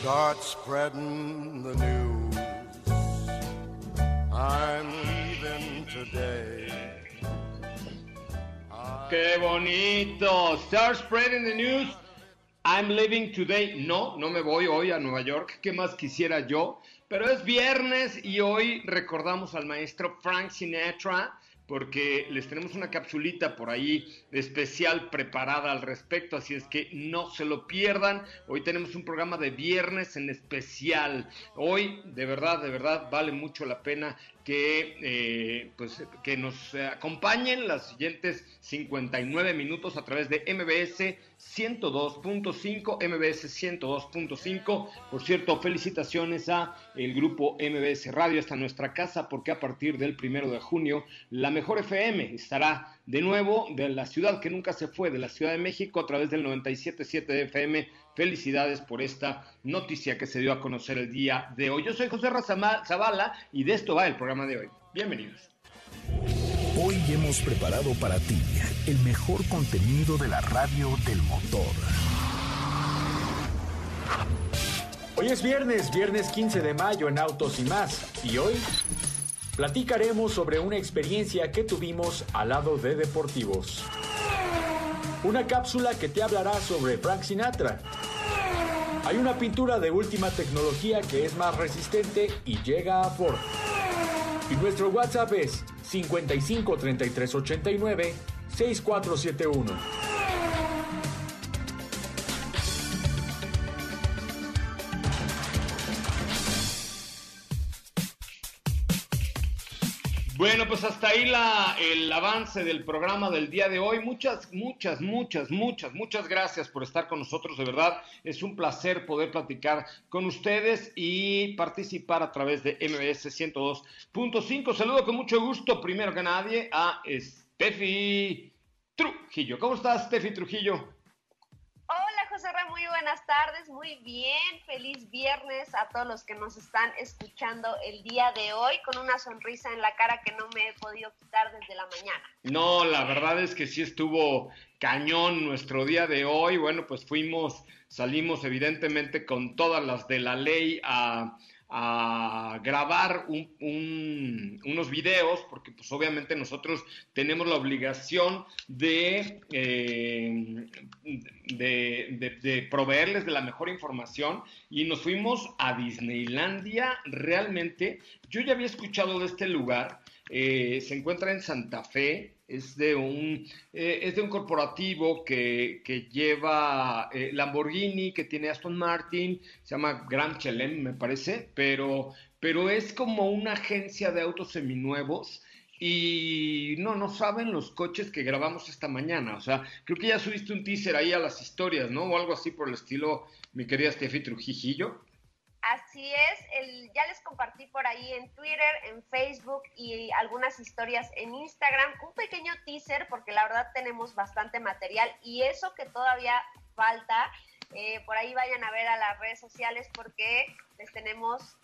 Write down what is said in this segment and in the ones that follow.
Start spreading the news. I'm leaving today. ¡Qué bonito! Start spreading the news. I'm leaving today. No, no me voy hoy a Nueva York. ¿Qué más quisiera yo? Pero es viernes y hoy recordamos al maestro Frank Sinatra porque les tenemos una capsulita por ahí especial preparada al respecto, así es que no se lo pierdan. Hoy tenemos un programa de viernes en especial. Hoy, de verdad, de verdad, vale mucho la pena que, eh, pues, que nos acompañen las siguientes 59 minutos a través de MBS 102.5, MBS 102.5. Por cierto, felicitaciones a el grupo MBS Radio, hasta nuestra casa, porque a partir del primero de junio, la mejor FM estará de nuevo de la ciudad que nunca se fue, de la Ciudad de México, a través del 97.7 de FM. Felicidades por esta noticia que se dio a conocer el día de hoy. Yo soy José Zavala y de esto va el programa de hoy. Bienvenidos. Hoy hemos preparado para ti el mejor contenido de la radio del motor. Hoy es viernes, viernes 15 de mayo en Autos y más. Y hoy platicaremos sobre una experiencia que tuvimos al lado de Deportivos. Una cápsula que te hablará sobre Frank Sinatra. Hay una pintura de última tecnología que es más resistente y llega a Ford. Y nuestro WhatsApp es 55 33 89 6471. Pues hasta ahí la, el avance del programa del día de hoy. Muchas, muchas, muchas, muchas, muchas gracias por estar con nosotros. De verdad, es un placer poder platicar con ustedes y participar a través de MBS 102.5. Saludo con mucho gusto, primero que nadie, a Steffi Trujillo. ¿Cómo estás, Steffi Trujillo? Muy buenas tardes, muy bien, feliz viernes a todos los que nos están escuchando el día de hoy con una sonrisa en la cara que no me he podido quitar desde la mañana. No, la verdad es que sí estuvo cañón nuestro día de hoy, bueno, pues fuimos, salimos evidentemente con todas las de la ley a a grabar unos videos, porque pues obviamente nosotros tenemos la obligación de, eh, de, de, proveerles de la mejor información y nos fuimos a Disneylandia. Realmente, yo ya había escuchado de este lugar, eh, se encuentra en Santa Fe, es de un, eh, es de un corporativo que, lleva eh, Lamborghini, que tiene Aston Martin, se llama Grand Chelem, me parece, pero, pero es como una agencia de autos seminuevos. Y no, no saben los coches que grabamos esta mañana. O sea, creo que ya subiste un teaser ahí a las historias, ¿no? O algo así por el estilo, mi querida Steffi Trujillo. Así es, el, ya les compartí por ahí en Twitter, en Facebook y algunas historias en Instagram, un pequeño teaser porque la verdad tenemos bastante material y eso que todavía falta. Eh, por ahí vayan a ver a las redes sociales porque les tenemos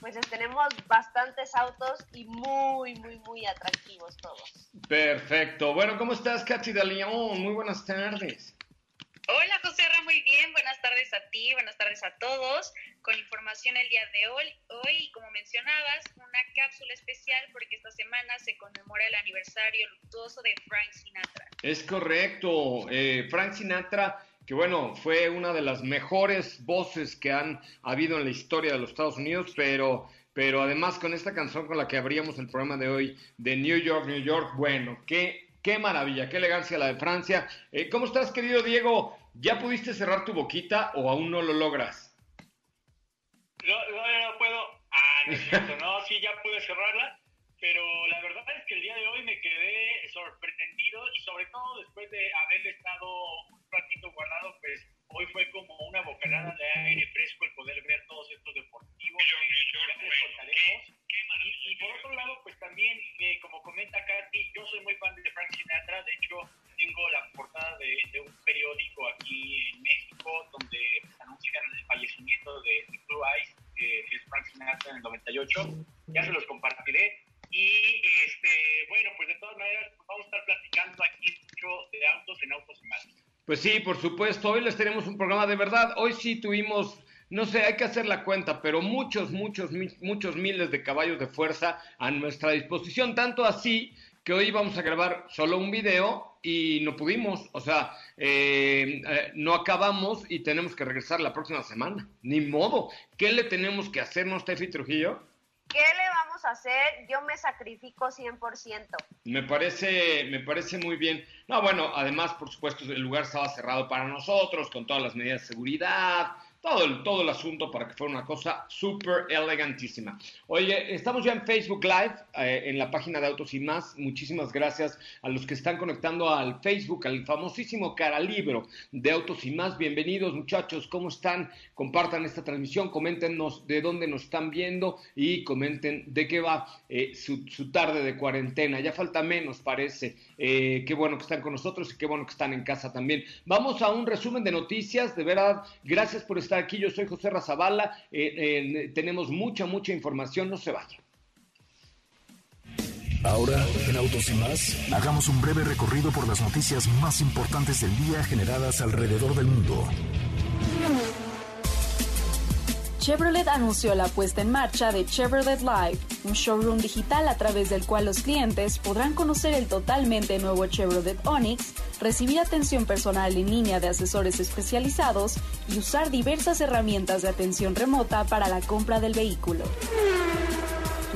pues les tenemos bastantes autos y muy, muy, muy atractivos todos. Perfecto. Bueno, ¿cómo estás, Katy de León? Muy buenas tardes. Hola, José Ra, muy bien. Buenas tardes a ti, buenas tardes a todos. Con información el día de hoy, hoy, como mencionabas, una cápsula especial porque esta semana se conmemora el aniversario luctuoso de Frank Sinatra. Es correcto. Eh, Frank Sinatra que bueno, fue una de las mejores voces que han habido en la historia de los Estados Unidos, pero, pero además con esta canción con la que abríamos el programa de hoy, de New York, New York, bueno, qué, qué maravilla, qué elegancia la de Francia. Eh, ¿Cómo estás, querido Diego? ¿Ya pudiste cerrar tu boquita o aún no lo logras? No, no, no puedo. Ah, no es cierto, no, sí, ya pude cerrarla, pero la verdad es que el día de hoy me quedé sorprendido y sobre todo después de haber estado ratito guardado, pues hoy fue como una bocanada de aire fresco el poder ver todos estos deportivos. Y, y, por otro lado, pues también, eh, como comenta Katy, yo soy muy fan de Frank Sinatra. De hecho, el 98. Ya se los compartiré. Y este, bueno, pues de todas maneras, vamos a estar platicando aquí mucho de autos en autos y más. Pues sí, por supuesto, hoy les tenemos un programa de verdad. Hoy sí tuvimos, no sé, hay que hacer la cuenta, pero muchos, muchos, muchos miles de caballos de fuerza a nuestra disposición. Tanto así que hoy vamos a grabar solo un video y no pudimos, o sea, eh, eh, no acabamos y tenemos que regresar la próxima semana. Ni modo. ¿Qué le tenemos que hacer, no, Steffi Trujillo? ¿Qué le vamos a hacer? Yo me sacrifico 100%. Me parece, me parece muy bien. No, bueno, además, por supuesto, el lugar estaba cerrado para nosotros, con todas las medidas de seguridad, todo el, todo el asunto para que fuera una cosa súper elegantísima. Oye, estamos ya en Facebook Live, eh, en la página de Autos y Más. Muchísimas gracias a los que están conectando al Facebook, al famosísimo cara libro de Autos y Más. Bienvenidos muchachos, ¿cómo están? Compartan esta transmisión, coméntenos de dónde nos están viendo y comenten de qué va eh, su, tarde de cuarentena. Ya falta menos, parece. Eh, qué bueno que están con nosotros y qué bueno que están en casa también. Vamos a un resumen de noticias, de verdad, gracias por estar estar aquí. Yo soy José Razabala. Eh, eh, tenemos mucha, mucha información. No se vaya. Ahora, en Autos y más, hagamos un breve recorrido por las noticias más importantes del día generadas alrededor del mundo. Chevrolet anunció la puesta en marcha de Chevrolet Live, un showroom digital a través del cual los clientes podrán conocer el totalmente nuevo Chevrolet Onix, recibir atención personal en línea de asesores especializados y usar diversas herramientas de atención remota para la compra del vehículo.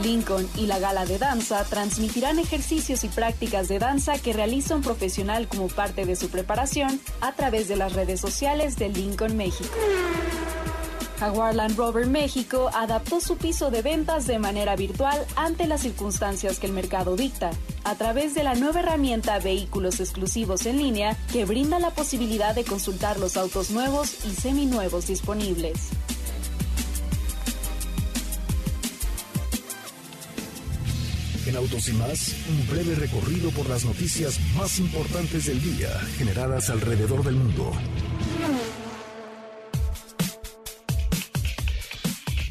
Lincoln y la gala de danza transmitirán ejercicios y prácticas de danza que realiza un profesional como parte de su preparación a través de las redes sociales de Lincoln México. Jaguar Land Rover México adaptó su piso de ventas de manera virtual ante las circunstancias que el mercado dicta, a través de la nueva herramienta Vehículos Exclusivos en línea que brinda la posibilidad de consultar los autos nuevos y seminuevos disponibles. En Autos y más, un breve recorrido por las noticias más importantes del día generadas alrededor del mundo.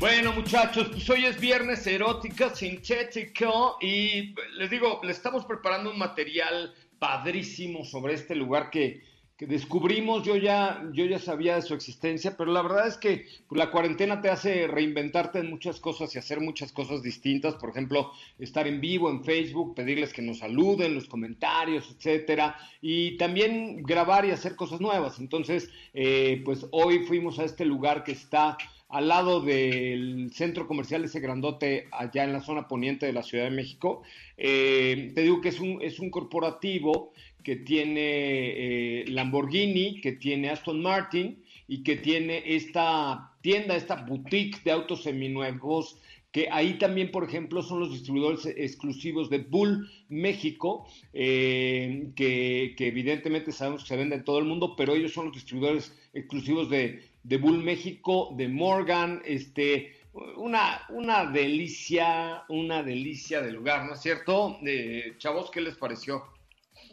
Bueno, muchachos, pues hoy es viernes erótica, sintético y les digo, le estamos preparando un material padrísimo sobre este lugar que, que descubrimos. Yo ya, yo ya sabía de su existencia, pero la verdad es que pues, la cuarentena te hace reinventarte en muchas cosas y hacer muchas cosas distintas. Por ejemplo, estar en vivo en Facebook, pedirles que nos saluden, los comentarios, etcétera, y también grabar y hacer cosas nuevas. Entonces, eh, pues hoy fuimos a este lugar que está al lado del centro comercial ese grandote allá en la zona poniente de la Ciudad de México. Eh, te digo que es un, es un corporativo que tiene eh, Lamborghini, que tiene Aston Martin y que tiene esta tienda, esta boutique de autos seminuevos que ahí también, por ejemplo, son los distribuidores exclusivos de Bull México, eh, que, que, evidentemente sabemos que se vende en todo el mundo, pero ellos son los distribuidores exclusivos de de Bull México, de Morgan, este, una, una delicia, una delicia de lugar, ¿no es cierto? Eh, chavos, ¿qué les pareció?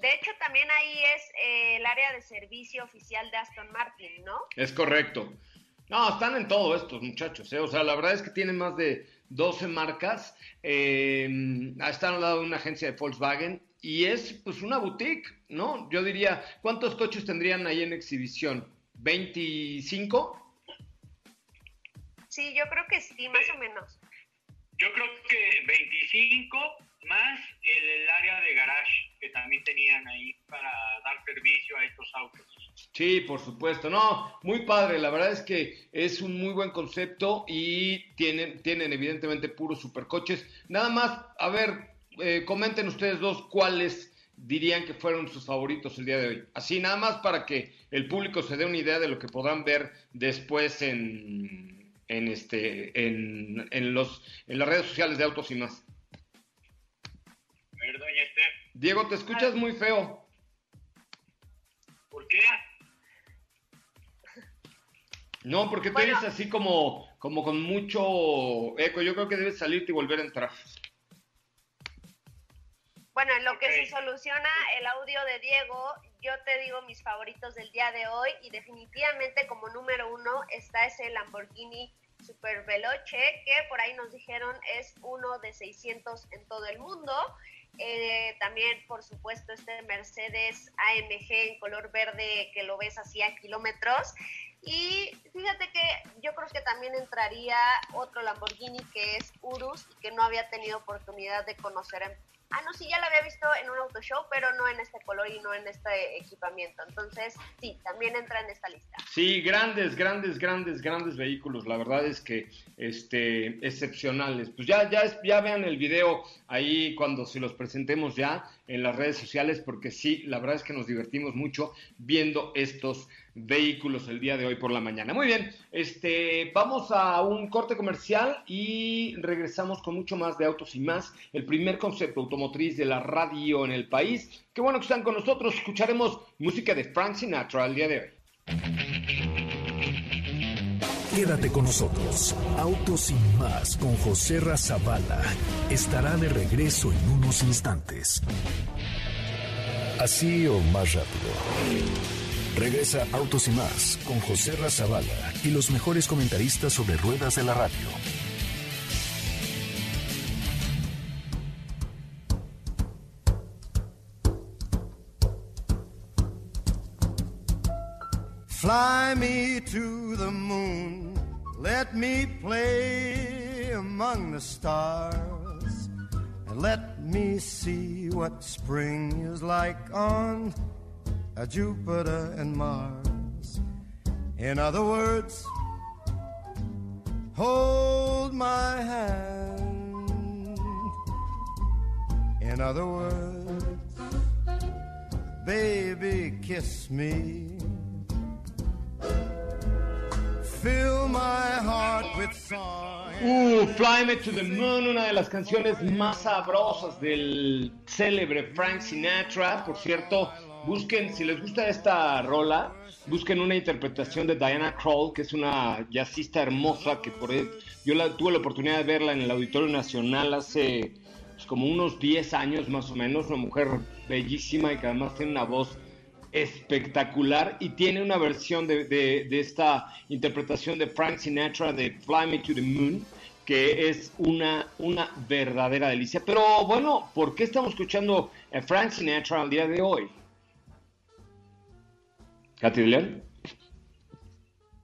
De hecho, también ahí es eh, el área de servicio oficial de Aston Martin, ¿no? Es correcto. No, están en todo estos muchachos, ¿eh? O sea, la verdad es que tienen más de 12 marcas. Eh, están al lado de una agencia de Volkswagen y es pues una boutique, ¿no? Yo diría, ¿cuántos coches tendrían ahí en exhibición? ¿25? Sí, yo creo que sí, más o menos. Yo creo que 25 más el área de garage que también tenían ahí para dar servicio a estos autos. Sí, por supuesto. No, muy padre. La verdad es que es un muy buen concepto y tienen, tienen evidentemente puros supercoches. Nada más, a ver, eh, comenten ustedes dos cuáles dirían que fueron sus favoritos el día de hoy. Así nada más para que el público se dé una idea de lo que podrán ver después en, en este en, en los en las redes sociales de autos y más. Esther, Diego, te escuchas muy feo. ¿por qué? No, porque te Bueno. oyes así como, como con mucho eco. Yo creo que debes salirte y volver a entrar. Bueno, en lo que se soluciona el audio de Diego, yo te digo mis favoritos del día de hoy y definitivamente como número uno está ese Lamborghini Super Veloce que por ahí nos dijeron es uno de 600 en todo el mundo. Eh, también, por supuesto, este Mercedes AMG en color verde que lo ves así a kilómetros. Y fíjate que yo creo que también entraría otro Lamborghini que es Urus y que no había tenido oportunidad de conocer en Ah, no, sí, ya lo había visto en un auto show, pero no en este color y no en este equipamiento. Entonces, sí, también entra en esta lista. Sí, grandes, grandes, grandes, grandes vehículos. La verdad es que este, excepcionales. Pues ya, ya, ya vean el video ahí cuando se los presentemos ya en las redes sociales, porque sí, la verdad es que nos divertimos mucho viendo estos vehículos el día de hoy por la mañana. Muy bien, este, vamos a un corte comercial y regresamos con mucho más de autos y más. El primer concepto automotriz de la radio en el país. Qué bueno que están con nosotros. Escucharemos música de Frank Sinatra el día de hoy. Quédate con nosotros. Autos sin más con José Razabala estará de regreso en unos instantes. Así o más rápido. Regresa Autos y más con José Razabala y los mejores comentaristas sobre ruedas de la radio. Fly me to the moon, let me play among the stars, and let me see what spring is like on uh, Jupiter and Mars. In other words, hold my hand. In other words, baby, kiss me. Fill my heart with song. Uh, Fly Me to the Moon, una de las canciones más sabrosas del célebre Frank Sinatra. Por cierto, busquen, si les gusta esta rola, busquen una interpretación de Diana Kroll, que es una jazzista hermosa, que por ahí- yo la, tuve la oportunidad de verla en el Auditorio Nacional hace pues, como unos 10 años más o menos, una mujer bellísima y que además tiene una voz espectacular y tiene una versión de, de- de esta interpretación de Frank Sinatra de Fly Me to the Moon que es una, una verdadera delicia. Pero bueno, ¿por qué estamos escuchando a Frank Sinatra al día de hoy? Katy León.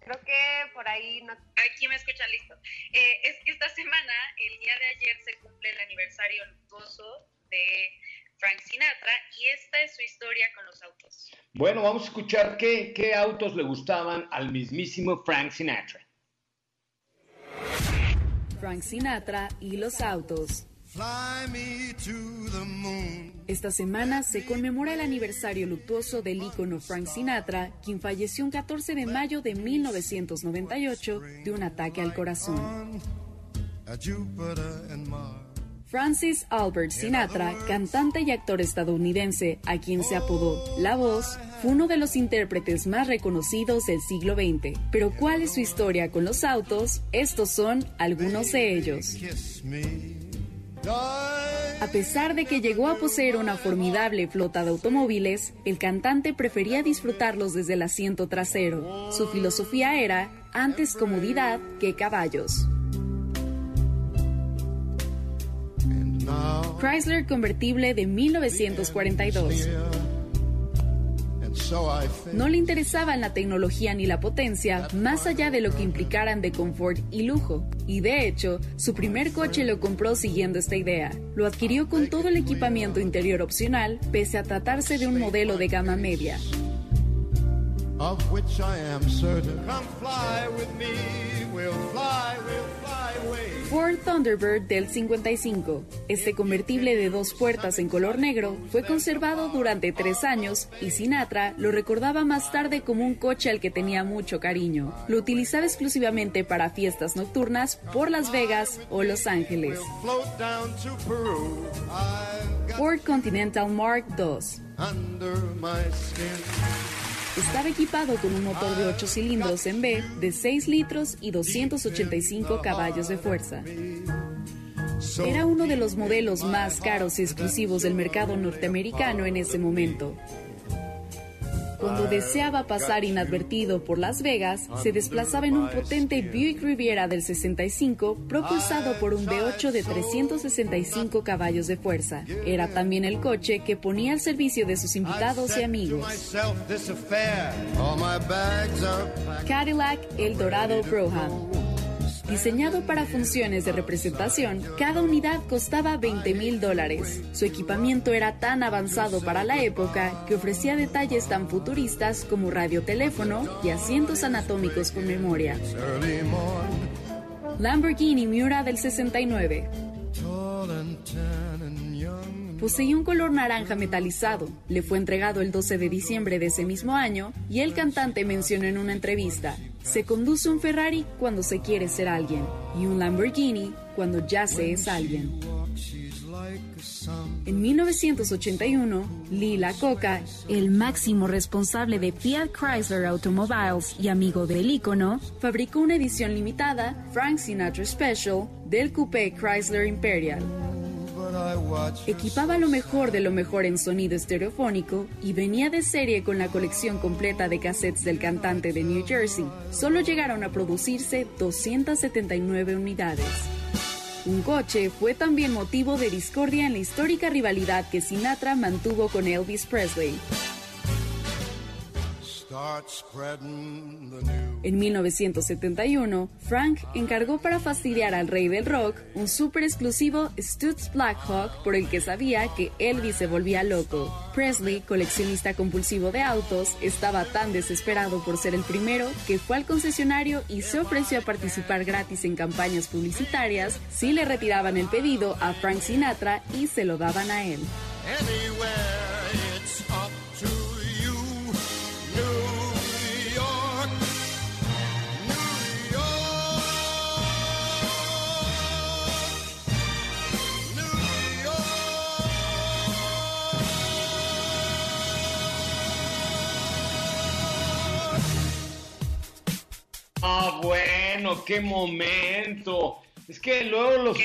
Creo que por ahí no. Aquí me escuchan listo. Eh, es que esta semana, el día de ayer, se cumple el aniversario luctuoso de Frank Sinatra y esta es su historia con los autos. Bueno, vamos a escuchar qué, qué autos le gustaban al mismísimo Frank Sinatra. Frank Sinatra y los autos. Fly me to the moon. Esta semana se conmemora el aniversario luctuoso del ícono Frank Sinatra, quien falleció un 14 de mayo de 1998 de un ataque al corazón. Francis Albert Sinatra, cantante y actor estadounidense, a quien se apodó La Voz, fue uno de los intérpretes más reconocidos del siglo XX. Pero ¿cuál es su historia con los autos? Estos son algunos de ellos. A pesar de que llegó a poseer una formidable flota de automóviles, el cantante prefería disfrutarlos desde el asiento trasero. Su filosofía era antes comodidad que caballos. Chrysler convertible de 1942. No le interesaban la tecnología ni la potencia, más allá de lo que implicaran de confort y lujo. Y de hecho, su primer coche lo compró siguiendo esta idea. Lo adquirió con todo el equipamiento interior opcional, pese a tratarse de un modelo de gama media. Ford Thunderbird del 55. Este convertible de dos puertas en color negro fue conservado durante tres años y Sinatra lo recordaba más tarde como un coche al que tenía mucho cariño. Lo utilizaba exclusivamente para fiestas nocturnas por Las Vegas o Los Ángeles. Ford Continental Mark II. Estaba equipado con un motor de 8 cilindros en B de 6 litros y 285 caballos de fuerza. Era uno de los modelos más caros y exclusivos del mercado norteamericano en ese momento. Cuando deseaba pasar inadvertido por Las Vegas, se desplazaba en un potente Buick Riviera del 65 propulsado por un V8 de 365 caballos de fuerza. Era también el coche que ponía al servicio de sus invitados y amigos. Cadillac El Dorado Brougham. Diseñado para funciones de representación, cada unidad costaba 20 mil dólares. Su equipamiento era tan avanzado para la época que ofrecía detalles tan futuristas como radioteléfono y asientos anatómicos con memoria. Lamborghini Miura del 69. Poseía un color naranja metalizado. Le fue entregado el 12 de diciembre de ese mismo año y el cantante mencionó en una entrevista, se conduce un Ferrari cuando se quiere ser alguien y un Lamborghini cuando ya se es alguien. En 1981, Lee Coca, el máximo responsable de Fiat Chrysler Automobiles y amigo del ícono, fabricó una edición limitada, Frank Sinatra Special, del coupé Chrysler Imperial. Equipaba lo mejor de lo mejor en sonido estereofónico y venía de serie con la colección completa de cassettes del cantante de New Jersey. Solo llegaron a producirse 279 unidades. Un coche fue también motivo de discordia en la histórica rivalidad que Sinatra mantuvo con Elvis Presley. En 1971, Frank encargó para fastidiar al rey del rock un super exclusivo Stutz Blackhawk por el que sabía que Elvis se volvía loco. Presley, coleccionista compulsivo de autos, estaba tan desesperado por ser el primero que fue al concesionario y se ofreció a participar gratis en campañas publicitarias si le retiraban el pedido a Frank Sinatra y se lo daban a él. Ah, bueno, qué momento. Es que luego los,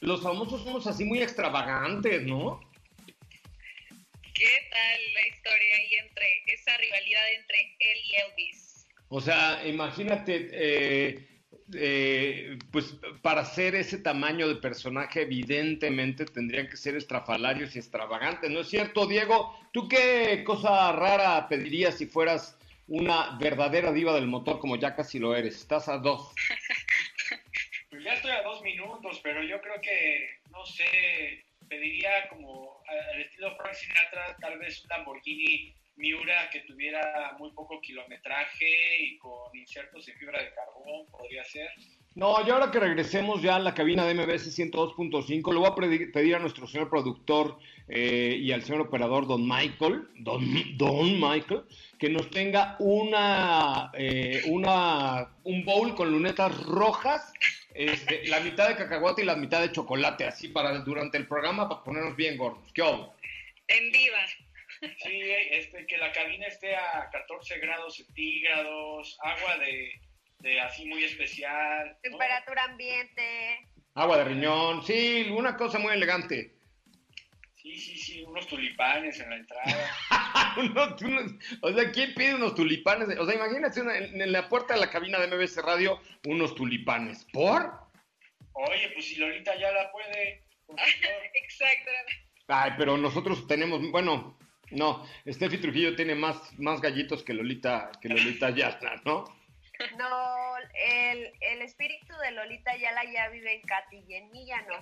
los, famosos somos así muy extravagantes, ¿no? ¿Qué tal la historia ahí entre esa rivalidad entre él y Elvis? O sea, imagínate, eh, eh, pues para ser ese tamaño de personaje, evidentemente tendrían que ser estrafalarios y extravagantes, ¿no es cierto, Diego? ¿Tú qué cosa rara pedirías si fueras una verdadera diva del motor como ya casi lo eres. Estás a dos. Pues ya estoy a dos minutos, pero yo creo que, no sé, pediría como al estilo Frank Sinatra, tal vez un Lamborghini Miura que tuviera muy poco kilometraje y con insertos de fibra de carbón, podría ser. No, y ahora que regresemos ya a la cabina de MBS 102.5, le voy a pedir a nuestro señor productor eh, y al señor operador Don Michael, Don, Don Michael, que nos tenga una, eh, una, un bowl con lunetas rojas, este, la mitad de cacahuate y la mitad de chocolate, así para durante el programa para ponernos bien gordos. ¿Qué hago? En viva. Sí, este, que la cabina esté a 14 grados centígrados, agua de, de así muy especial. Temperatura ambiente. Agua de riñón, sí, una cosa muy elegante. Sí, sí, sí, unos tulipanes en la entrada. Unos- unos- o sea, ¿quién pide unos tulipanes? O sea, imagínate una- en, en la puerta de la cabina de MBS Radio unos tulipanes. ¿Por? Oye, pues si Lolita ya la puede. Exacto. Ay, pero nosotros tenemos, bueno, no, Steffi Trujillo tiene más, más gallitos que Lolita, que Lolita Yasna, ¿no? No, el, el espíritu de Lolita Yala ya vive en Katy y en mí ya no.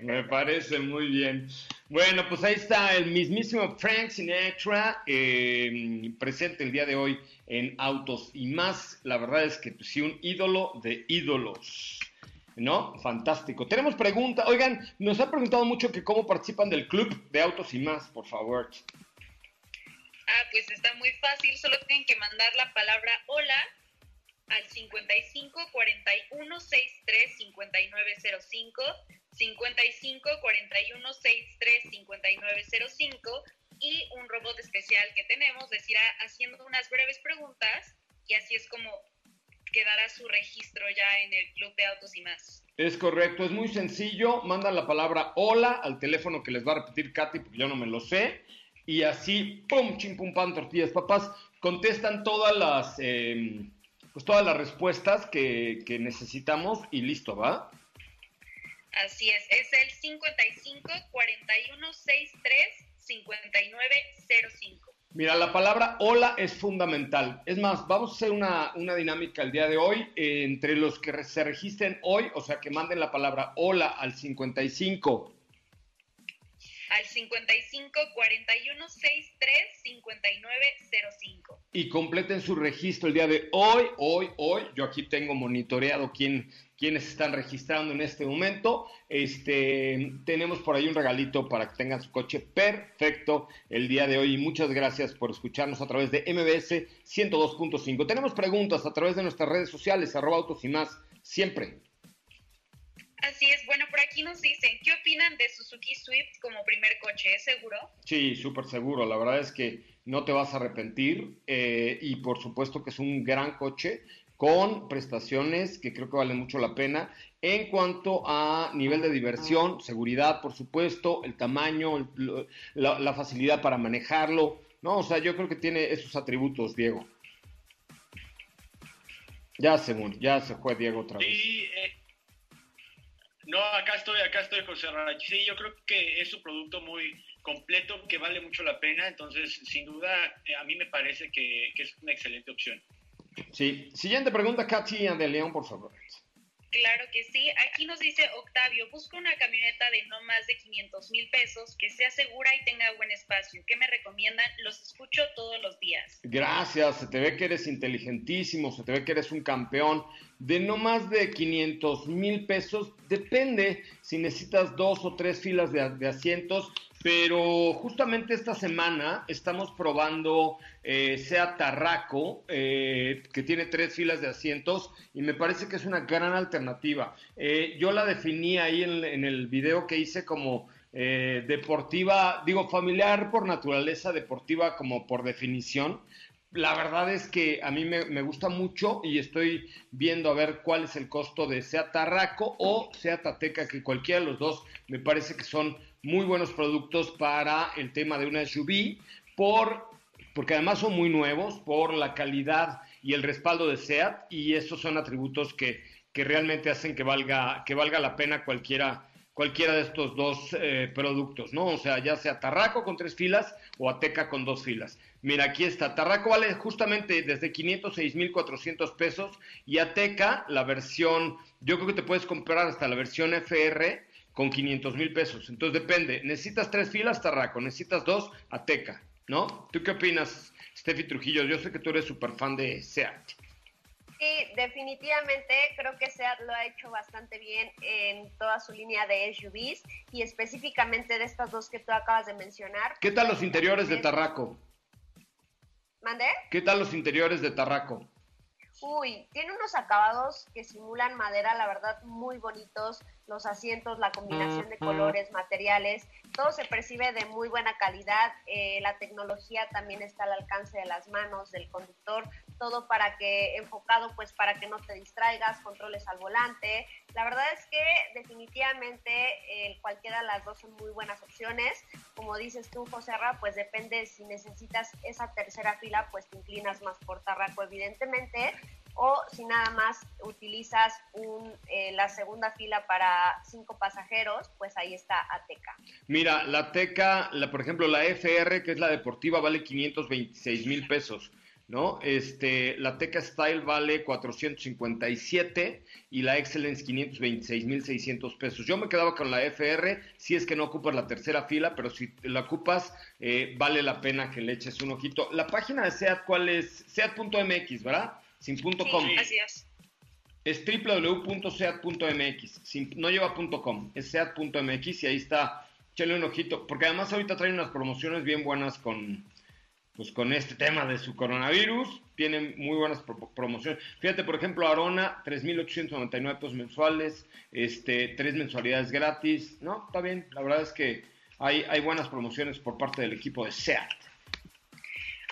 Me, parece muy bien. Bueno, pues ahí está el mismísimo Frank Sinatra eh, presente el día de hoy en Autos y más. La verdad es que pues, sí, un ídolo de ídolos. ¿No? Fantástico. Tenemos pregunta. Oigan, nos han preguntado mucho que cómo participan del club de Autos y más, por favor. Ah, pues está muy fácil, solo tienen que mandar la palabra hola al 55 41 63 59 05, 55 41 63 59 05 y un robot especial que tenemos les irá haciendo unas breves preguntas y así es como quedará su registro ya en el Club de Autos y más. Es correcto, es muy sencillo. Mandan la palabra hola al teléfono que les va a repetir Katy, porque yo no me lo sé. Y así, pum, chim, pum, pan, tortillas, papás, contestan todas las, eh, pues todas las respuestas que, que necesitamos y listo, ¿va? Así es, es el 55 41 63 59 05. Mira, la palabra hola es fundamental. Es más, vamos a hacer una, una dinámica el día de hoy. eh, entre los que se registren hoy, o sea, que manden la palabra hola al 55 al 55 41 63 59 05. y completen su registro el día de hoy, hoy, hoy. Yo aquí tengo monitoreado quién, quiénes están registrando en este momento. Este, tenemos por ahí un regalito para que tengan su coche perfecto el día de hoy. Y muchas gracias por escucharnos a través de MBS 102.5. Tenemos preguntas a través de nuestras redes sociales, arroba autos y más, siempre. Así es, bueno, por aquí nos dicen, ¿qué opinan de Suzuki Swift como primer coche? ¿Es seguro? Sí, súper seguro. La verdad es que no te vas a arrepentir eh, y por supuesto que es un gran coche con prestaciones que creo que valen mucho la pena en cuanto a nivel de diversión, seguridad, por supuesto, el tamaño, la, la facilidad para manejarlo. No, o sea, yo creo que tiene esos atributos, Diego. Ya se ya se fue Diego otra vez. Sí, eh, no, acá estoy, acá estoy, José Rara. Sí, yo creo que es un producto muy completo que vale mucho la pena. Entonces, sin duda, eh, a mí me parece que, que es una excelente opción. Sí. Siguiente pregunta, Katy de León, por favor. Claro que sí. Aquí nos dice Octavio, busco una camioneta de no más de 500 mil pesos, que sea segura y tenga buen espacio. ¿Qué me recomiendan? Los escucho todos los días. Gracias, se te ve que eres inteligentísimo, se te ve que eres un campeón. De no más de 500 mil pesos, depende si necesitas dos o tres filas de, asientos, pero justamente esta semana estamos probando eh, Seat Tarraco, eh, que tiene tres filas de asientos y me parece que es una gran alternativa. Eh, yo la definí ahí en, el video que hice como deportiva, digo familiar por naturaleza, deportiva como por definición. La verdad es que a mí me, gusta mucho y estoy viendo a ver cuál es el costo de Seat Tarraco o Seat Ateca, que cualquiera de los dos me parece que son muy buenos productos para el tema de una SUV, por, porque además son muy nuevos, por la calidad y el respaldo de SEAT, y esos son atributos que, que realmente hacen que valga, que valga la pena cualquiera, cualquiera de estos dos eh, productos, ¿no? O sea, ya sea Tarraco con tres filas o Ateca con dos filas. Mira, aquí está. Tarraco vale justamente desde 506,400 pesos y Ateca, la versión, yo creo que te puedes comprar hasta la versión FR con 500 mil pesos. Entonces depende. ¿Necesitas tres filas, Tarraco? ¿Necesitas dos? Ateca, ¿no? ¿Tú qué opinas, Steffi Trujillo? Yo sé que tú eres súper fan de SEAT. Sí, definitivamente creo que SEAT lo ha hecho bastante bien en toda su línea de SUVs y específicamente de estas dos que tú acabas de mencionar. ¿Qué tal los interiores de Tarraco? ¿Mandé? ¿Qué tal los interiores de Tarraco? Uy, tiene unos acabados que simulan madera, la verdad, muy bonitos. Los asientos, la combinación de colores, materiales, todo se percibe de muy buena calidad. Eh, la tecnología también está al alcance de las manos del conductor. todo para que enfocado pues para que no te distraigas, controles al volante. La verdad es que definitivamente eh, cualquiera de las dos son muy buenas opciones. Como dices tú, José Ra, pues depende si necesitas esa tercera fila, pues te inclinas más por Tarraco evidentemente, o si nada más utilizas un, eh, la segunda fila para cinco pasajeros, pues ahí está Ateca. Mira, la Ateca, la, por ejemplo, la FR, que es la deportiva, vale 526 mil pesos. ¿No? Este, la Teca Style vale 457 y la Excellence 526.600 pesos. Yo me quedaba con la FR si es que no ocupas la tercera fila, pero si la ocupas, eh, vale la pena que le eches un ojito. La página de SEAT, ¿cuál es? SEAT.mx, ¿verdad? Sin punto com. así es. Es www.seat.mx, no lleva punto .com, es seat.mx y ahí está, échale un ojito, porque además ahorita traen unas promociones bien buenas con, pues con este tema de su coronavirus, tienen muy buenas promociones. Fíjate, por ejemplo, Arona, 3.899 pesos mensuales, este, tres mensualidades gratis, ¿no? Está bien, la verdad es que hay, hay buenas promociones por parte del equipo de SEAT.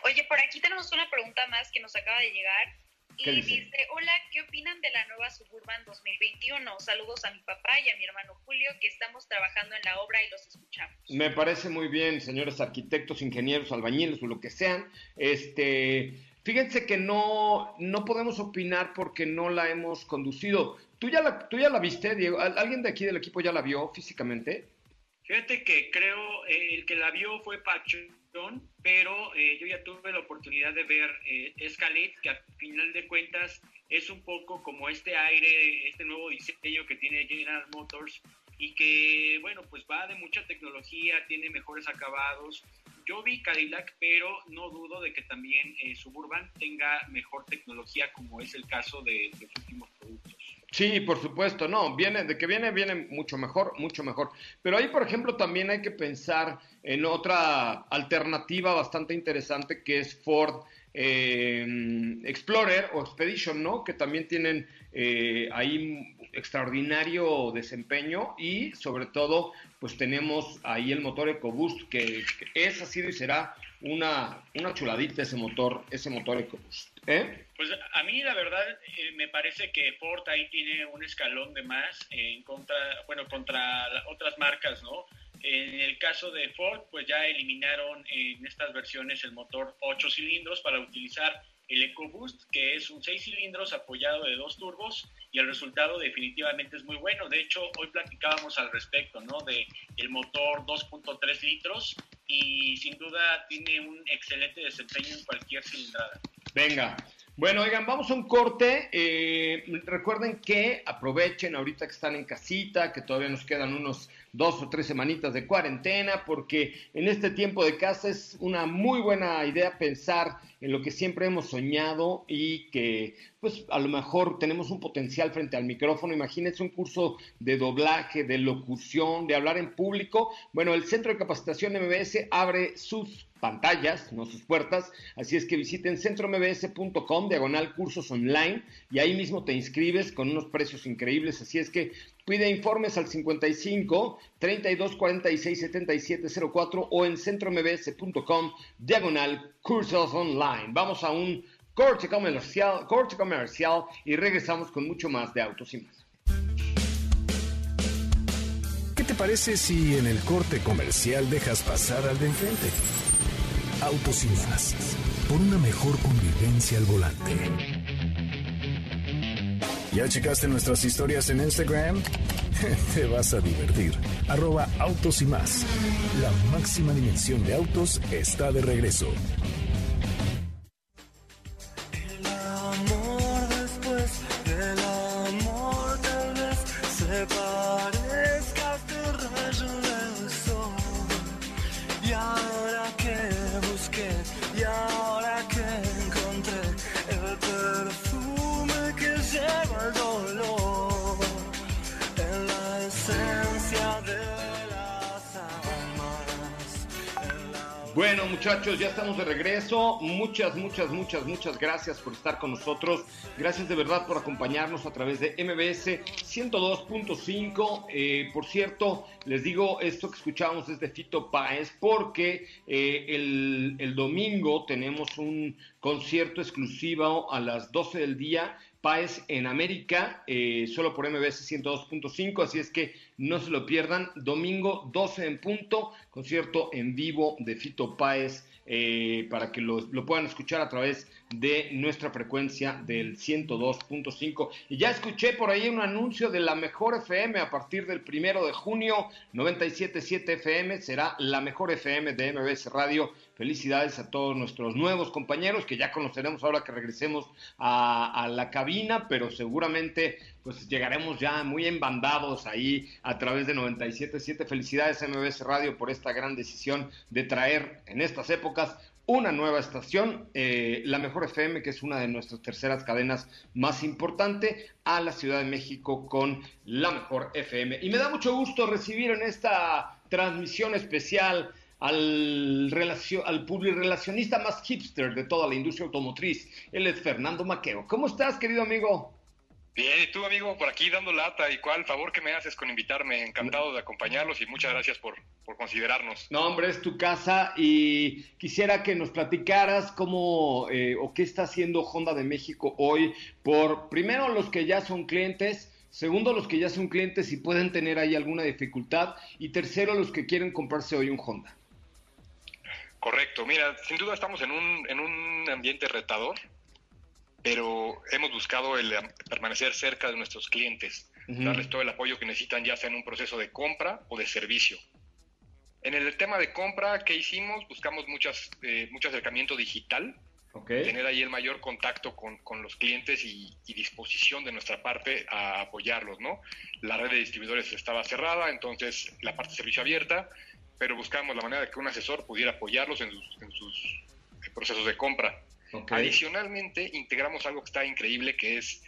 Oye, por aquí tenemos una pregunta más que nos acaba de llegar. Y dice? hola, ¿qué opinan de la nueva Suburban 2021? Saludos a mi papá y a mi hermano Julio, que estamos trabajando en la obra y los escuchamos. Me parece muy bien, señores arquitectos, ingenieros, albañiles o lo que sean. Este, fíjense que no, no podemos opinar porque no la hemos conducido. ¿Tú ya la, tú ya la viste, Diego? ¿Alguien de aquí del equipo ya la vio físicamente? Fíjate que creo eh, el que la vio fue Pacho pero eh, yo ya tuve la oportunidad de ver eh, Escalade, que a final de cuentas es un poco como este aire, este nuevo diseño que tiene General Motors y que, bueno, pues va de mucha tecnología, tiene mejores acabados. Yo vi Cadillac, pero no dudo de que también eh, Suburban tenga mejor tecnología, como es el caso de, de los últimos productos. Sí, por supuesto, no, viene, de que viene, viene mucho mejor, mucho mejor. Pero ahí, por ejemplo, también hay que pensar en otra alternativa bastante interesante que es Ford eh, Explorer o Expedition, ¿no? Que también tienen eh, ahí extraordinario desempeño y sobre todo, pues tenemos ahí el motor EcoBoost que, es, ha sido y será una, una chuladita ese motor, ese motor EcoBoost. ¿Eh? Pues a mí la verdad eh, me parece que Ford ahí tiene un escalón de más en contra, bueno, contra otras marcas, ¿no? En el caso de Ford, pues ya eliminaron en estas versiones el motor 8 cilindros para utilizar el EcoBoost, que es un 6 cilindros apoyado de dos turbos y el resultado definitivamente es muy bueno. De hecho, hoy platicábamos al respecto, ¿no? De el motor 2.3 litros y sin duda tiene un excelente desempeño en cualquier cilindrada. Venga. Bueno, oigan, vamos a un corte. Eh, recuerden que aprovechen ahorita que están en casita, que todavía nos quedan unos dos o tres semanitas de cuarentena, porque en este tiempo de casa es una muy buena idea pensar en lo que siempre hemos soñado y que pues a lo mejor tenemos un potencial frente al micrófono. Imagínense un curso de doblaje, de locución, de hablar en público. Bueno, el Centro de Capacitación MBS abre sus pantallas, no sus puertas. Así es que visiten centrombs.com, diagonal cursos online, y ahí mismo te inscribes con unos precios increíbles. Así es que pide informes al 55 32 46 77 04 o en centrombs.com, diagonal cursos online. Vamos a un corte comercial, corte comercial y regresamos con mucho más de autos y más. ¿Qué te parece si en el corte comercial dejas pasar al de enfrente? Autos y más. Por una mejor convivencia al volante. ¿Ya checaste nuestras historias en Instagram? Te vas a divertir. Arroba autos y más. La máxima dimensión de autos está de regreso. Bueno, muchachos, ya estamos de regreso. Muchas, muchas, muchas, muchas gracias por estar con nosotros. Gracias de verdad por acompañarnos a través de MBS 102.5. Eh, por cierto, les digo esto que escuchamos es de Fito Páez porque eh, el, el domingo tenemos un concierto exclusivo a las 12 del día Páez en América, eh, solo por MBS 102.5, así es que no se lo pierdan. Domingo 12 en punto, concierto en vivo de Fito Páez eh, para que lo, lo, puedan escuchar a través de nuestra frecuencia del 102.5. Y ya escuché por ahí un anuncio de la mejor FM a partir del primero de junio, 97.7 FM será la mejor FM de MBS Radio Felicidades a todos nuestros nuevos compañeros que ya conoceremos ahora que regresemos a, la cabina, pero seguramente pues llegaremos ya muy embandados ahí a través de 97.7. Felicidades MBS Radio por esta gran decisión de traer en estas épocas una nueva estación, eh, la Mejor FM, que es una de nuestras terceras cadenas más importante, a la Ciudad de México con la Mejor FM. Y me da mucho gusto recibir en esta transmisión especial al, relacio, al publirelacionista más hipster de toda la industria automotriz. Él es Fernando Maqueo. ¿Cómo estás, querido amigo? Bien, y tú, amigo, por aquí dando lata. ¿Y cuál favor que me haces con invitarme? Encantado de acompañarlos y muchas gracias por, por considerarnos. No, hombre, es tu casa y quisiera que nos platicaras cómo eh, o qué está haciendo Honda de México hoy por, primero, los que ya son clientes. Segundo, los que ya son clientes y pueden tener ahí alguna dificultad. Y tercero, los que quieren comprarse hoy un Honda. Correcto, mira, sin duda estamos en un, en un ambiente retador, pero hemos buscado el permanecer cerca de nuestros clientes, uh -huh. darles todo el apoyo que necesitan, ya sea en un proceso de compra o de servicio. En el tema de compra, ¿qué hicimos? Buscamos muchas, eh, mucho acercamiento digital, okay. tener ahí el mayor contacto con, con los clientes y, y, disposición de nuestra parte a apoyarlos, ¿no? La red de distribuidores estaba cerrada, entonces la parte de servicio abierta, pero buscamos la manera de que un asesor pudiera apoyarlos en sus, en sus procesos de compra. Okay. Adicionalmente, integramos algo que está increíble, que es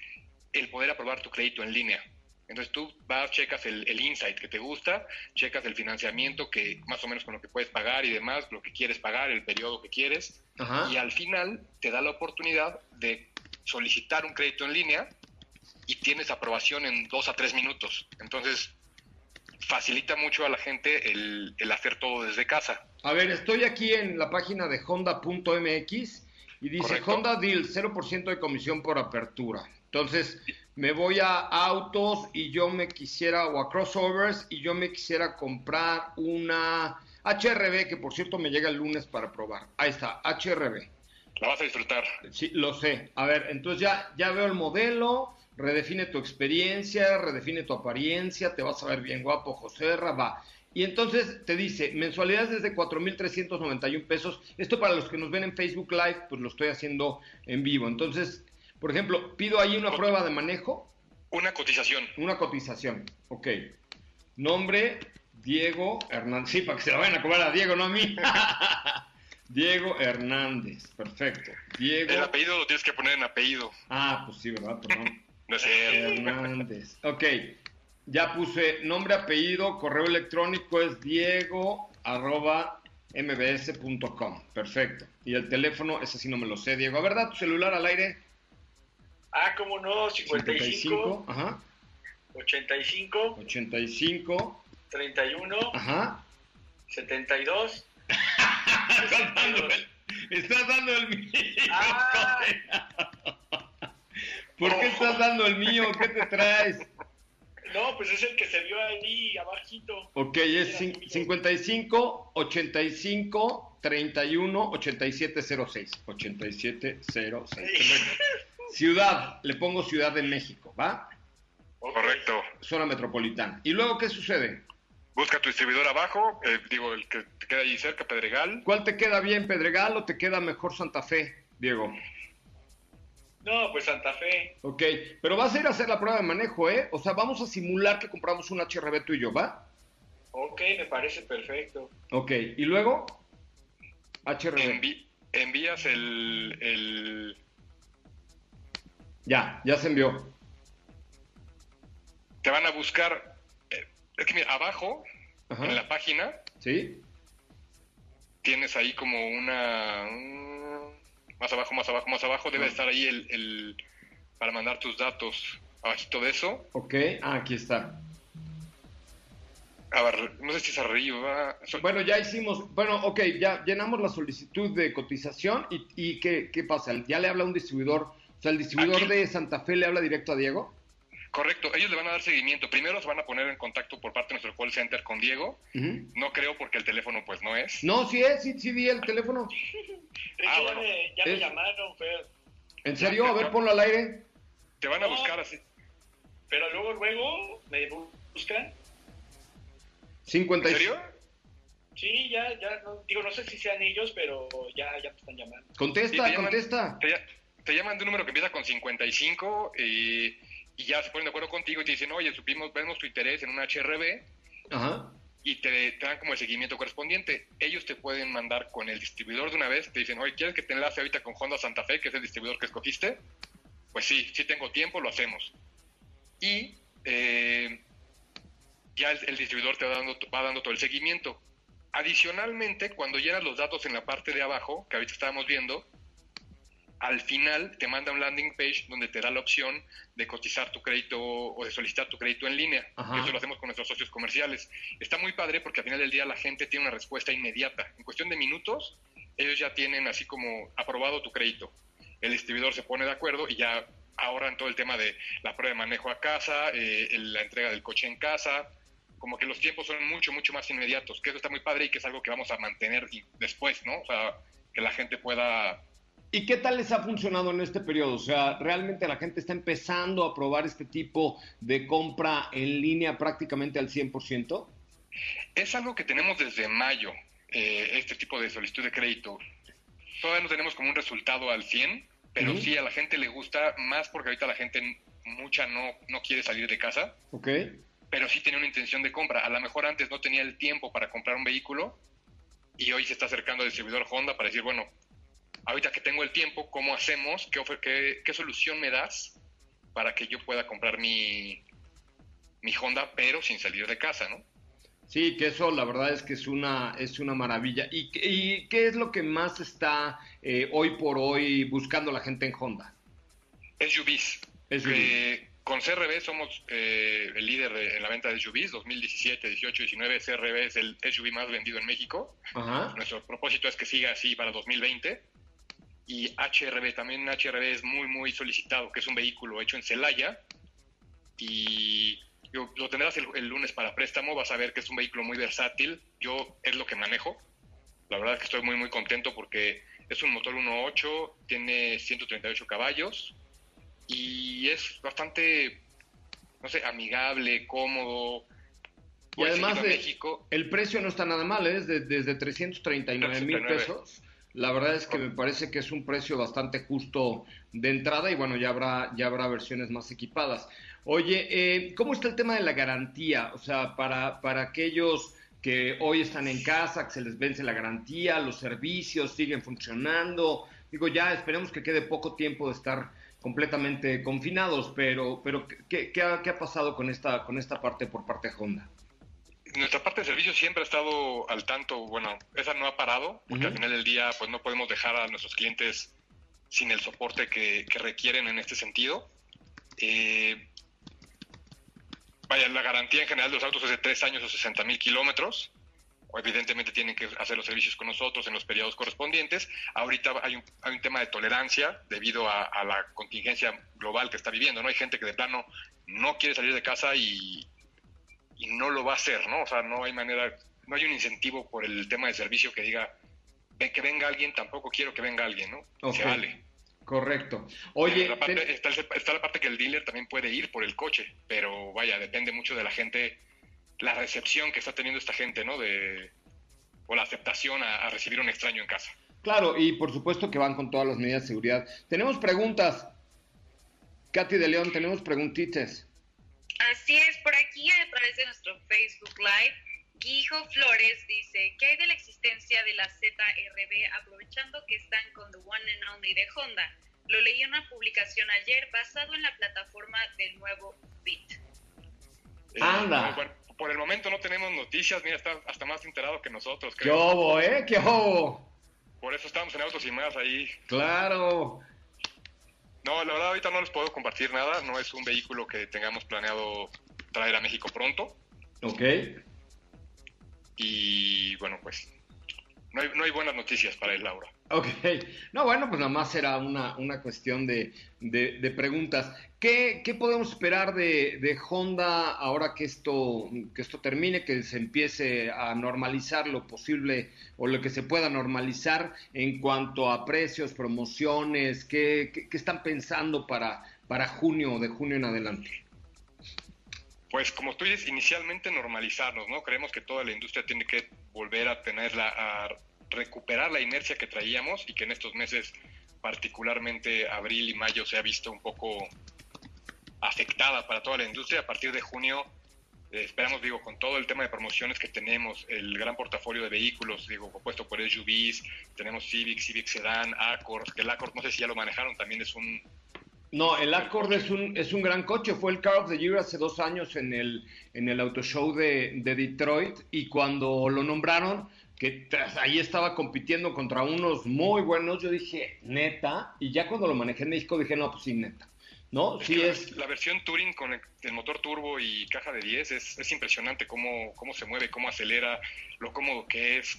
el poder aprobar tu crédito en línea. Entonces tú vas, checas el, el, insight que te gusta, checas el financiamiento que más o menos con lo que puedes pagar y demás, lo que quieres pagar, el periodo que quieres, Ajá. y al final te da la oportunidad de solicitar un crédito en línea y tienes aprobación en dos a tres minutos. Entonces facilita mucho a la gente el, el hacer todo desde casa. A ver, estoy aquí en la página de honda.mx y dice Correcto. Honda Deal, 0% de comisión por apertura. Entonces, me voy a autos y yo me quisiera, o a crossovers, y yo me quisiera comprar una HRB, que por cierto me llega el lunes para probar. Ahí está, HRB. La vas a disfrutar. Sí, lo sé. A ver, entonces ya, ya veo el modelo, redefine tu experiencia, redefine tu apariencia, te vas a ver bien guapo, José va. Y entonces te dice, mensualidades desde 4.391 pesos. Esto para los que nos ven en Facebook Live, pues lo estoy haciendo en vivo. Entonces, por ejemplo, pido ahí una prueba de manejo. Una cotización. Una cotización, ok. Nombre, Diego Hernández. Sí, para que se la vayan a cobrar a Diego, no a mí. Diego Hernández, perfecto. Diego... El apellido lo tienes que poner en apellido. Ah, pues sí, ¿verdad? Perdón. no sé. Hernández. Ok, ya puse nombre, apellido, correo electrónico es diego arroba mbs.com. Perfecto. Y el teléfono, ese sí no me lo sé, Diego. ¿Verdad? ¿Tu celular al aire? Ah, cómo no, 55, 55 ajá. 85, 85, 31, ajá. 72. estás, dando el, estás dando el mío. Ah. ¿Por qué estás dando el mío? ¿Qué te traes? No, pues es el que se vio ahí abajito. Ok, es 55, 85, 31, 8706. 8706. Ciudad, le pongo Ciudad de México, ¿va? Correcto. Zona metropolitana. ¿Y luego qué sucede? Busca tu distribuidor abajo, eh, digo, el que te queda allí cerca, Pedregal. ¿Cuál te queda bien, Pedregal, o te queda mejor Santa Fe, Diego? No, pues Santa Fe. Ok, pero vas a ir a hacer la prueba de manejo, ¿eh? O sea, vamos a simular que compramos un HRB tú y yo, ¿va? Ok, me parece perfecto. Ok, ¿y luego? HRB. Envi envías el, el... Ya, ya se envió. Te van a buscar, eh, es que mira, abajo, Ajá. en la página, ¿Sí? tienes ahí como una... más abajo, más abajo, más abajo, debe estar ahí el, el, para mandar tus datos. Abajito de eso. Ok, ah, aquí está. A ver, no sé si es arriba. Bueno, ya hicimos, bueno, ok, ya llenamos la solicitud de cotización y, y ¿qué, ¿qué, pasa? ¿Ya le habla un distribuidor? O sea, ¿el distribuidor de Santa Fe le habla directo a Diego? Correcto, ellos le van a dar seguimiento. Primero se van a poner en contacto por parte de nuestro call center con Diego. No creo porque el teléfono pues no es. No, sí es, sí, sí vi el teléfono. ah, bueno. ya me llamaron, Fer. ¿En serio? A ver, ponlo al aire. Te van a buscar así. Pero luego, luego me buscan 50 ¿En serio? Sí, ya, ya, no, digo, no sé si sean ellos, pero ya, ya te están llamando. Contesta, te llaman, contesta. Te, te, llaman de un número que empieza con 55 y, y ya se ponen de acuerdo contigo y te dicen, oye, supimos, vemos tu interés en un HRB. Ajá. Y te, te, dan como el seguimiento correspondiente. Ellos te pueden mandar con el distribuidor de una vez. Te dicen, oye, ¿quieres que te enlace ahorita con Honda Santa Fe, que es el distribuidor que escogiste? Pues sí, sí tengo tiempo, lo hacemos. Y eh, ya el, el, distribuidor te va dando, va dando todo el seguimiento. Adicionalmente, cuando llenas los datos en la parte de abajo, que ahorita estábamos viendo, al final te manda un landing page donde te da la opción de cotizar tu crédito o de solicitar tu crédito en línea. Eso lo hacemos con nuestros socios comerciales. Está muy padre porque al final del día la gente tiene una respuesta inmediata. En cuestión de minutos, ellos ya tienen así como aprobado tu crédito. El distribuidor se pone de acuerdo y ya ahorran todo el tema de la prueba de manejo a casa, eh, la entrega del coche en casa, como que los tiempos son mucho, mucho más inmediatos, que eso está muy padre y que es algo que vamos a mantener después, ¿no? O sea, que la gente pueda... ¿Y qué tal les ha funcionado en este periodo? O sea, ¿realmente la gente está empezando a probar este tipo de compra en línea prácticamente al 100%? Es algo que tenemos desde mayo, eh, este tipo de solicitud de crédito. Todavía no tenemos como un resultado al 100, pero uh -huh. sí a la gente le gusta más porque ahorita la gente mucha no, no quiere salir de casa. Ok pero sí tenía una intención de compra. A lo mejor antes no tenía el tiempo para comprar un vehículo y hoy se está acercando al distribuidor Honda para decir, bueno, ahorita que tengo el tiempo, ¿cómo hacemos? ¿Qué, qué, qué solución me das para que yo pueda comprar mi, mi Honda, pero sin salir de casa, ¿no? Sí, que eso la verdad es que es una, es una maravilla. ¿Y, y qué es lo que más está eh, hoy por hoy buscando la gente en Honda? SUVs. SUVs. Eh, con CRB somos eh, el líder de, en la venta de SUVs, 2017, 18, 19, CRB es el SUV más vendido en México. Ajá. Nuestro propósito es que siga así para 2020. Y HRB, también HRB es muy, muy solicitado, que es un vehículo hecho en Celaya. Y yo, lo tendrás el, el, lunes para préstamo, vas a ver que es un vehículo muy versátil. Yo es lo que manejo. La verdad es que estoy muy, muy contento porque es un motor 1.8, tiene 138 caballos y es bastante, no sé, amigable, cómodo. Y además de, México, el precio no está nada mal, ¿eh? es de, desde 339 mil pesos. La verdad es que me parece que es un precio bastante justo de entrada y bueno, ya habrá, ya habrá versiones más equipadas. Oye, eh, ¿cómo está el tema de la garantía? O sea, para, para aquellos que hoy están en casa, que se les vence la garantía, los servicios siguen funcionando. Digo, ya esperemos que quede poco tiempo de estar completamente confinados, pero, pero ¿qué, qué, ha, ¿qué, ha, pasado con esta, con esta parte por parte de Honda? Nuestra parte de servicio siempre ha estado al tanto, bueno, esa no ha parado, porque uh -huh. al final del día pues no podemos dejar a nuestros clientes sin el soporte que, que requieren en este sentido. Eh, vaya, la garantía en general de los autos es de 3 años o 60 mil kilómetros evidentemente tienen que hacer los servicios con nosotros en los periodos correspondientes. Ahorita hay un, hay un tema de tolerancia debido a, a, la contingencia global que está viviendo, ¿no? Hay gente que de plano no quiere salir de casa y, y no lo va a hacer, ¿no? O sea, no hay manera, no hay un incentivo por el tema de servicio que diga, que venga alguien, tampoco quiero que venga alguien, ¿no? Okay. Se vale. Correcto. Oye, la parte, te... está, está la parte que el dealer también puede ir por el coche, pero vaya, depende mucho de la gente la recepción que está teniendo esta gente, ¿no? De, o la aceptación a, a, recibir un extraño en casa. Claro, y por supuesto que van con todas las medidas de seguridad. Tenemos preguntas. Katy de León, tenemos preguntitas. Así es, por aquí a través de nuestro Facebook Live, Guijo Flores dice, ¿qué hay de la existencia de la ZRB aprovechando que están con The One and Only de Honda? Lo leí en una publicación ayer basado en la plataforma del nuevo Bit. Eh, Anda. por el momento no tenemos noticias, mira, está hasta más enterado que nosotros, ¿Qué creo. obo, eh? ¿Qué obo? Por eso estamos en Autos y Más ahí. Claro. No, la verdad ahorita no les puedo compartir nada, no es un vehículo que tengamos planeado traer a México pronto. Ok. Y bueno, pues no hay, no hay buenas noticias para el Laura. Ok. No, bueno, pues nada más era una, una cuestión de, de- de preguntas. ¿Qué, podemos esperar de, Honda ahora que esto, que esto termine, que se empiece a normalizar lo posible o lo que se pueda normalizar en cuanto a precios, promociones? ¿Qué, qué- qué están pensando para, para junio o de junio en adelante? Pues como tú dices, inicialmente normalizarnos, ¿no? Creemos que toda la industria tiene que volver a tenerla, a recuperar la inercia que traíamos y que en estos meses, particularmente abril y mayo, se ha visto un poco afectada para toda la industria. A partir de junio, eh, esperamos, digo, con todo el tema de promociones que tenemos, el gran portafolio de vehículos, digo, compuesto por SUVs, tenemos Civic, Civic Sedan, Accord, que el Accord, no sé si ya lo manejaron, también es un, No, el Accord es un, es un gran coche. Fue el Car of the Year hace dos años en el, en el Auto Show de, de Detroit y cuando lo nombraron, que tras ahí estaba compitiendo contra unos muy buenos, yo dije, neta, y ya cuando lo manejé en México dije, no, pues sí, neta. ¿No? Sí que es... La versión Touring con el, el motor turbo y caja de 10 es, es impresionante cómo, cómo se mueve, cómo acelera, lo cómodo que es,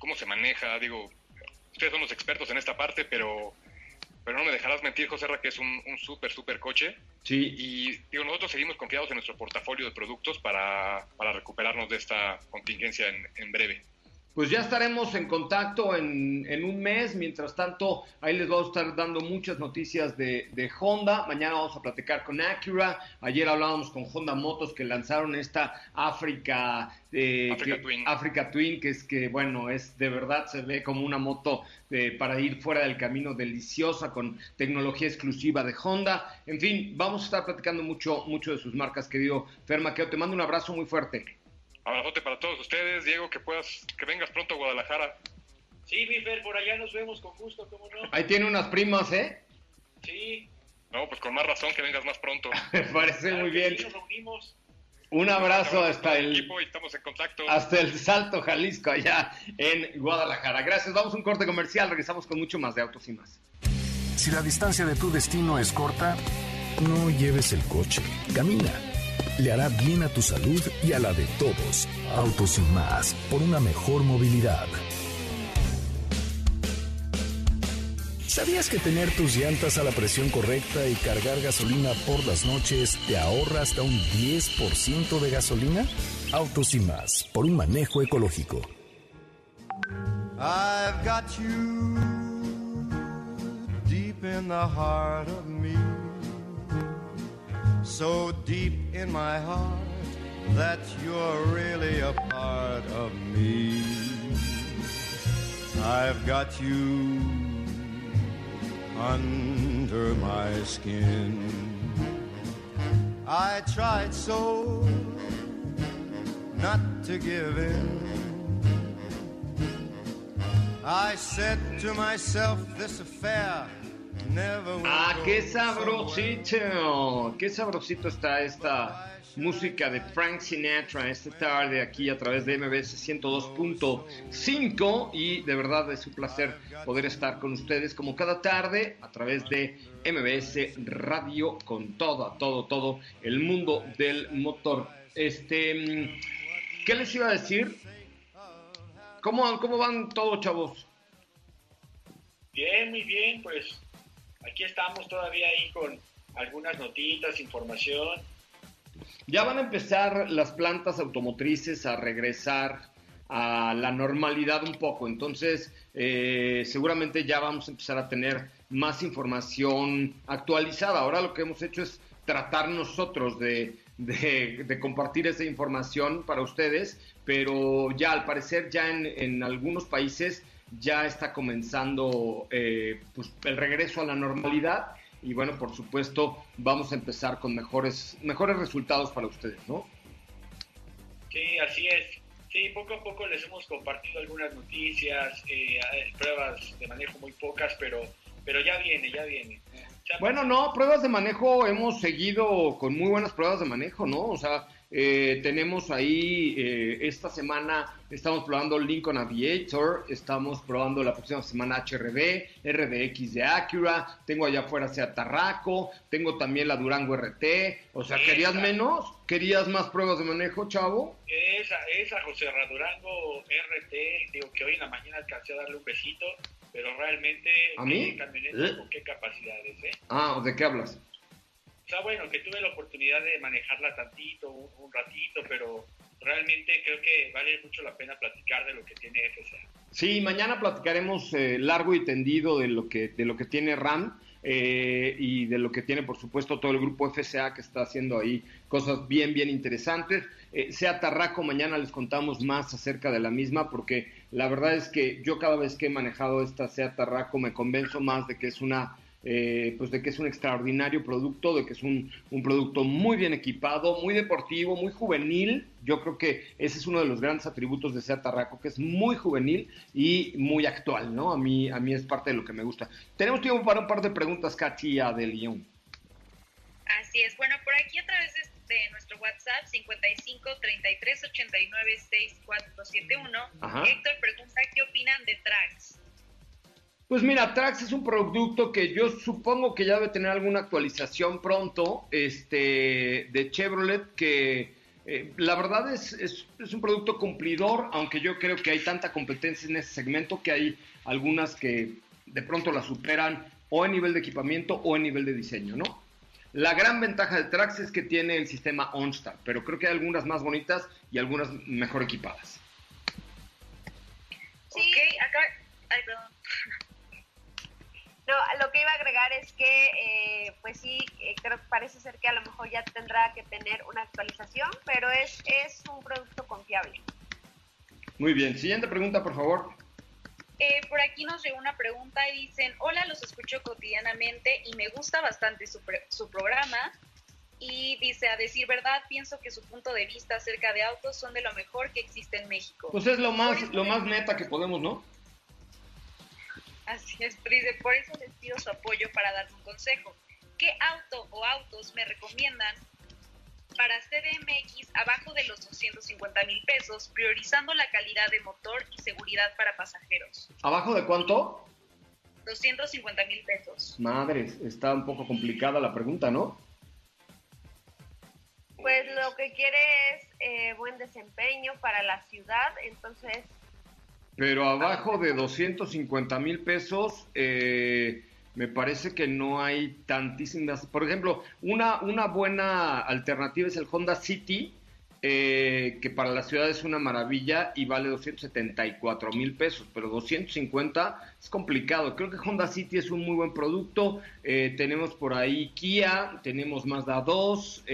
cómo se maneja. Digo, ustedes son los expertos en esta parte, pero, pero no me dejarás mentir, José Ra, que es un, un súper, súper coche. Sí. Y digo, nosotros seguimos confiados en nuestro portafolio de productos para, para recuperarnos de esta contingencia en, en breve. Pues ya estaremos en contacto en, en un mes. Mientras tanto, ahí les vamos a estar dando muchas noticias de, de Honda. Mañana vamos a platicar con Acura. Ayer hablábamos con Honda Motos que lanzaron esta África, eh, que- Twin. Africa Twin, que es que, bueno, es de verdad, se ve como una moto eh, para ir fuera del camino deliciosa con tecnología exclusiva de Honda. En fin, vamos a estar platicando mucho, mucho de sus marcas, querido Fermaqueo. Te mando un abrazo muy fuerte. Abrazote para todos ustedes, Diego, que puedas, que vengas pronto a Guadalajara. Sí, mi Fer, por allá nos vemos con gusto, ¿cómo no? Ahí tiene unas primas, ¿eh? Sí. No, pues con más razón que vengas más pronto. Me parece claro muy bien. sí, nos reunimos. Un abrazo hasta el, equipo y estamos en contacto. hasta el Salto Jalisco, allá en Guadalajara. Gracias, vamos a un corte comercial, regresamos con mucho más de Autos y Más. Si la distancia de tu destino es corta, no lleves el coche, camina. Le hará bien a tu salud y a la de todos. Autos y más, por una mejor movilidad. ¿Sabías que tener tus llantas a la presión correcta y cargar gasolina por las noches te ahorra hasta un 10% de gasolina? Autos y más, por un manejo ecológico. I've got you deep in the heart of me. So deep in my heart that you're really a part of me. I've got you under my skin. I tried so not to give in. I said to myself, this affair Ah, qué sabrosito, qué sabrosito está esta música de Frank Sinatra esta tarde aquí a través de MBS 102.5 y de verdad es un placer poder estar con ustedes como cada tarde a través de MBS Radio con todo, todo, todo el mundo del motor. Este, ¿qué les iba a decir? ¿Cómo, cómo van todos, chavos? Bien, muy bien, pues aquí estamos todavía ahí con algunas notitas, información. Ya van a empezar las plantas automotrices a regresar a la normalidad un poco, entonces eh, seguramente ya vamos a empezar a tener más información actualizada. Ahora lo que hemos hecho es tratar nosotros de, de- de compartir esa información para ustedes, pero ya al parecer ya en, en algunos países ya está comenzando eh, pues, el regreso a la normalidad y bueno, por supuesto, vamos a empezar con mejores, mejores resultados para ustedes, ¿no? Sí, así es. Sí, poco a poco les hemos compartido algunas noticias, eh, pruebas de manejo muy pocas, pero, pero ya viene, ya viene. Ya Bueno, no, pruebas de manejo hemos seguido con muy buenas pruebas de manejo, ¿no? O sea, Eh, tenemos ahí, eh, esta semana estamos probando Lincoln Aviator, estamos probando la próxima semana HRB, RDX de Acura, tengo allá afuera Seat Tarraco, tengo también la Durango RT. O sea, ¿querías menos? ¿Querías más pruebas de manejo, chavo? Esa, esa José Durango RT, digo que hoy en la mañana alcancé a darle un besito, pero realmente... ¿A mí? ¿Eh? ¿Con qué capacidades, eh? Ah, ¿de qué hablas? O sea, bueno, que tuve la oportunidad de manejarla tantito, un, ratito, pero realmente creo que vale mucho la pena platicar de lo que tiene FSA. Sí, mañana platicaremos eh, largo y tendido de lo que, de lo que tiene RAM. Eh, y de lo que tiene, por supuesto, todo el grupo FSA que está haciendo ahí cosas bien, bien interesantes. Eh, sea Tarraco, mañana les contamos más acerca de la misma, porque la verdad es que yo cada vez que he manejado esta Sea Tarraco me convenzo más de que es una eh, pues de que es un extraordinario producto, de que es un, producto muy bien equipado, muy deportivo, muy juvenil. Yo creo que ese es uno de los grandes atributos de Seat Tarraco, que es muy juvenil y muy actual, ¿no? A mí, a mí es parte de lo que me gusta. Tenemos tiempo para un par de preguntas, Katia de Lyon. Así es. Bueno, por aquí a través de nuestro WhatsApp 55 33 89 6471, Héctor pregunta qué opinan de Trax. Pues mira, Trax es un producto que yo supongo que ya debe tener alguna actualización pronto, este, de Chevrolet, que eh, la verdad es, es, un producto cumplidor, aunque yo creo que hay tanta competencia en ese segmento que hay algunas que de pronto la superan o en nivel de equipamiento o en nivel de diseño, ¿no? La gran ventaja de Trax es que tiene el sistema OnStar, pero creo que hay algunas más bonitas y algunas mejor equipadas. Sí, acá... No, lo que iba a agregar es que, eh, pues sí, eh, creo que parece ser que a lo mejor ya tendrá que tener una actualización, pero es, es un producto confiable. Muy bien, siguiente pregunta, por favor. Eh, por aquí nos llegó una pregunta y dicen, hola, los escucho cotidianamente y me gusta bastante su, su programa. Y dice, a decir verdad, pienso que su punto de vista acerca de autos son de lo mejor que existe en México. Pues es lo más, lo más neta que podemos, ¿no? Así es, Dice, por eso les pido su apoyo para dar un consejo. ¿Qué auto o autos me recomiendan para CDMX abajo de los 250 mil pesos, priorizando la calidad de motor y seguridad para pasajeros? ¿Abajo de cuánto? 250 mil pesos. Madres, está un poco complicada la pregunta, ¿no? Pues lo que quiere es eh, buen desempeño para la ciudad, entonces pero abajo de 250 mil pesos, eh, me parece que no hay tantísimas. Por ejemplo, una, una buena alternativa es el Honda City, eh, que para la ciudad es una maravilla y vale 274 mil pesos, pero 250 es complicado. Creo que Honda City es un muy buen producto. Eh, tenemos por ahí Kia, tenemos Mazda 2,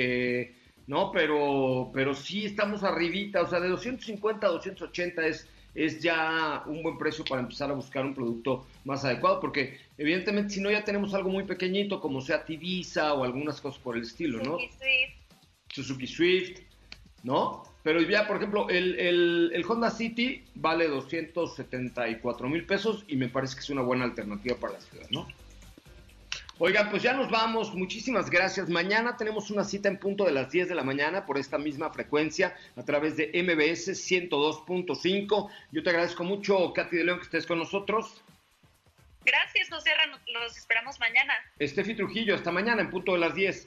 ¿no? Pero, pero sí estamos arribita, o sea, de 250 a 280 es es ya un buen precio para empezar a buscar un producto más adecuado, porque evidentemente si no ya tenemos algo muy pequeñito como sea Tibisa o algunas cosas por el estilo, ¿no? Suzuki Swift. Suzuki Swift, ¿no? Pero ya, por ejemplo, el, el, el Honda City vale 274 mil pesos y me parece que es una buena alternativa para la ciudad, ¿no? Oigan, pues ya nos vamos. Muchísimas gracias. Mañana tenemos una cita en punto de las 10 de la mañana por esta misma frecuencia a través de MBS 102.5. Yo te agradezco mucho, Katy de León, que estés con nosotros. Gracias, José. Los esperamos mañana. Estefi Trujillo, hasta mañana en punto de las 10.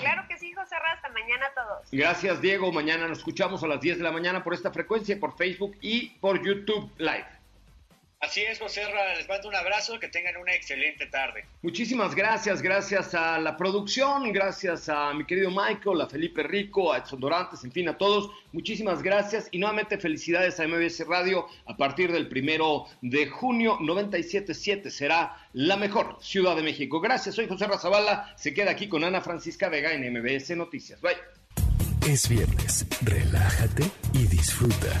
Claro que sí, José Hasta mañana a todos. Gracias, Diego. Mañana nos escuchamos a las 10 de la mañana por esta frecuencia, por Facebook y por YouTube Live. Así es, José les mando un abrazo, que tengan una excelente tarde. Muchísimas gracias, gracias a la producción, gracias a mi querido Michael, a Felipe Rico, a Edson Dorantes, en fin, a todos. Muchísimas gracias y nuevamente felicidades a MBS Radio. A partir del primero de junio, 97.7 será la mejor Ciudad de México. Gracias, soy José Razabala. Se queda aquí con Ana Francisca Vega en MBS Noticias. Bye. Es viernes, relájate y disfruta.